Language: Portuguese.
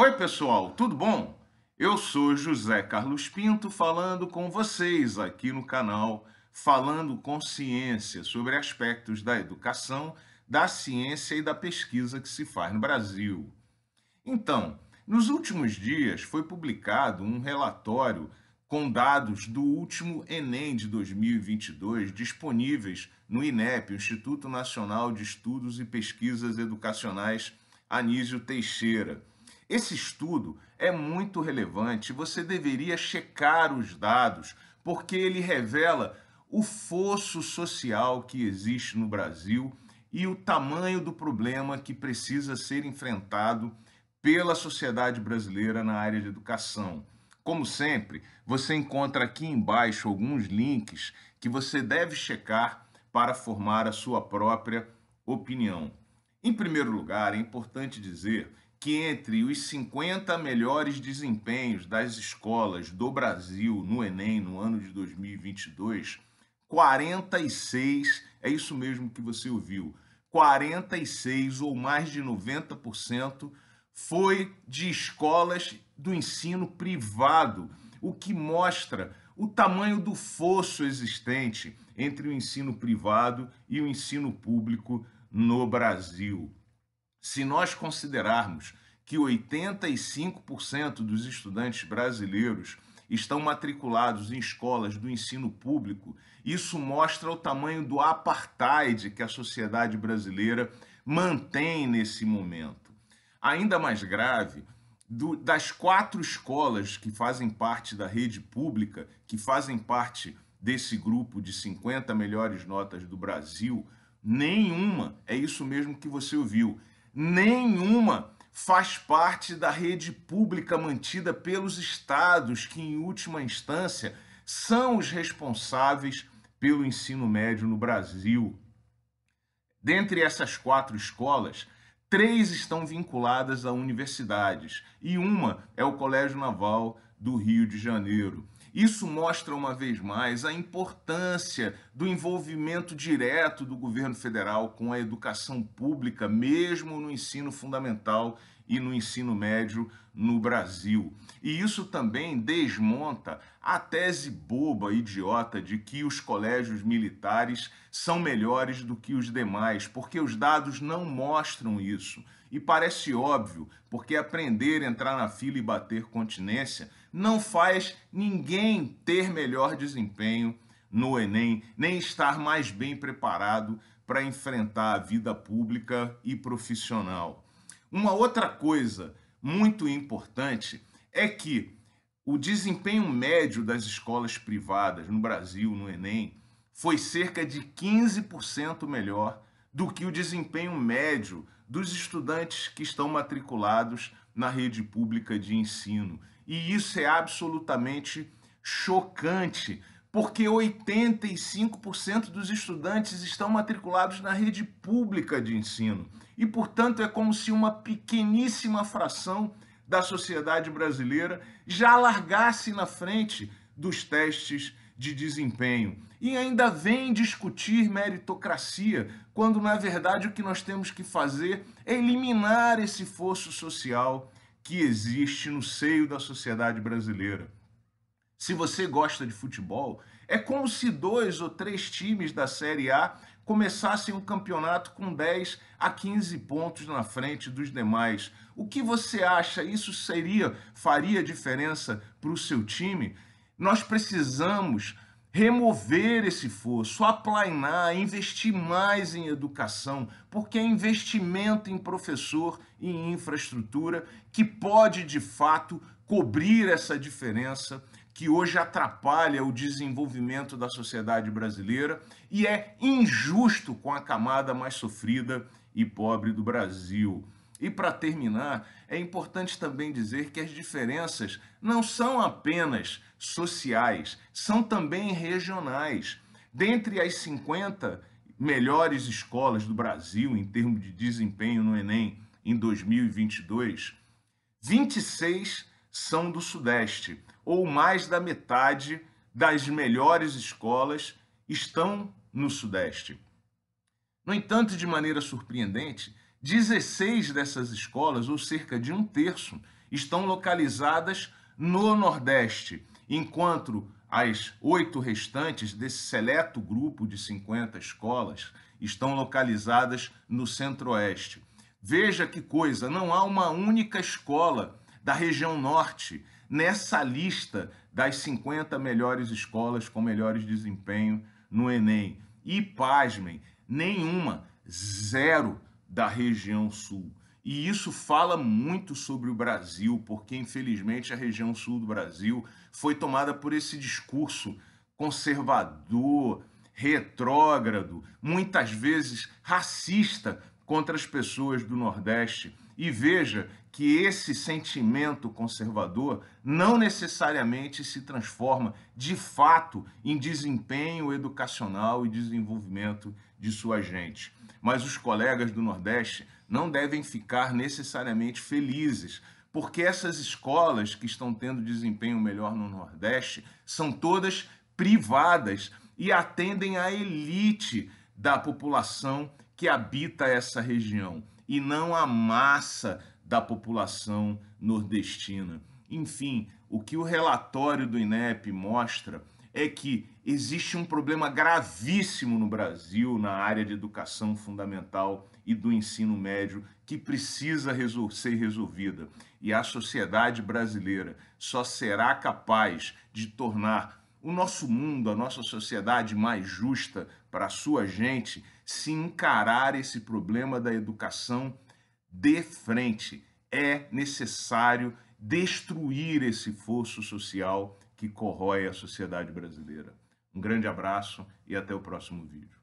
Oi, pessoal, tudo bom? Eu sou José Carlos Pinto falando com vocês aqui no canal Falando com Ciência sobre aspectos da educação, da ciência e da pesquisa que se faz no Brasil. Então, nos últimos dias foi publicado um relatório com dados do último Enem de 2022 disponíveis no INEP, Instituto Nacional de Estudos e Pesquisas Educacionais Anísio Teixeira. Esse estudo é muito relevante, você deveria checar os dados, porque ele revela o fosso social que existe no Brasil e o tamanho do problema que precisa ser enfrentado pela sociedade brasileira na área de educação. Como sempre, você encontra aqui embaixo alguns links que você deve checar para formar a sua própria opinião. Em primeiro lugar, é importante dizer que entre os 50 melhores desempenhos das escolas do Brasil no Enem no ano de 2022, 46, é isso mesmo que você ouviu, 46 ou mais de 90% foi de escolas do ensino privado, o que mostra o tamanho do fosso existente entre o ensino privado e o ensino público no Brasil. Se nós considerarmos que 85% dos estudantes brasileiros estão matriculados em escolas do ensino público, isso mostra o tamanho do apartheid que a sociedade brasileira mantém nesse momento. Ainda mais grave, do, das quatro escolas que fazem parte da rede pública, que fazem parte desse grupo de 50 melhores notas do Brasil, nenhuma, é isso mesmo que você ouviu, nenhuma faz parte da rede pública mantida pelos estados, que em última instância são os responsáveis pelo ensino médio no Brasil. Dentre essas quatro escolas, três estão vinculadas a universidades e uma é o Colégio Naval do Rio de Janeiro. Isso mostra uma vez mais a importância do envolvimento direto do governo federal com a educação pública, mesmo no ensino fundamental e no ensino médio no Brasil. E isso também desmonta a tese boba, idiota, de que os colégios militares são melhores do que os demais, porque os dados não mostram isso. E parece óbvio, porque aprender, entrar na fila e bater continência não faz ninguém ter melhor desempenho no Enem, nem estar mais bem preparado para enfrentar a vida pública e profissional. Uma outra coisa muito importante é que o desempenho médio das escolas privadas no Brasil, no Enem, foi cerca de 15% melhor do que o desempenho médio dos estudantes que estão matriculados na rede pública de ensino. E isso é absolutamente chocante, porque 85% dos estudantes estão matriculados na rede pública de ensino. E, portanto, é como se uma pequeníssima fração da sociedade brasileira já largasse na frente dos testes de desempenho. E ainda vem discutir meritocracia, quando na verdade o que nós temos que fazer é eliminar esse fosso social que existe no seio da sociedade brasileira. Se você gosta de futebol, é como se dois ou três times da Série A começassem o campeonato com 10 a 15 pontos na frente dos demais. O que você acha? Isso seria faria diferença para o seu time? Nós precisamos remover esse fosso, aplainar, investir mais em educação, porque é investimento em professor e em infraestrutura que pode de fato cobrir essa diferença que hoje atrapalha o desenvolvimento da sociedade brasileira e é injusto com a camada mais sofrida e pobre do Brasil. E para terminar, é importante também dizer que as diferenças não são apenas sociais, são também regionais. Dentre as 50 melhores escolas do Brasil em termos de desempenho no Enem em 2022, 26 são do Sudeste, ou mais da metade das melhores escolas estão no Sudeste. No entanto, de maneira surpreendente, 16 dessas escolas, ou cerca de um terço, estão localizadas no Nordeste, enquanto as oito restantes desse seleto grupo de 50 escolas estão localizadas no Centro-Oeste. Veja que coisa, não há uma única escola da região Norte nessa lista das 50 melhores escolas com melhores desempenho no Enem. E pasmem, nenhuma, zero da região Sul. E isso fala muito sobre o Brasil, porque infelizmente a região sul do Brasil foi tomada por esse discurso conservador, retrógrado, muitas vezes racista contra as pessoas do Nordeste. E veja que esse sentimento conservador não necessariamente se transforma de fato em desempenho educacional e desenvolvimento de sua gente. Mas os colegas do Nordeste não devem ficar necessariamente felizes, porque essas escolas que estão tendo desempenho melhor no Nordeste são todas privadas e atendem à elite da população que habita essa região e não a massa da população nordestina. Enfim, o que o relatório do INEP mostra é que existe um problema gravíssimo no Brasil na área de educação fundamental e do ensino médio que precisa resol ser resolvida. E a sociedade brasileira só será capaz de tornar o nosso mundo, a nossa sociedade mais justa para a sua gente, se encarar esse problema da educação de frente. É necessário destruir esse fosso social que corrói a sociedade brasileira. Um grande abraço e até o próximo vídeo.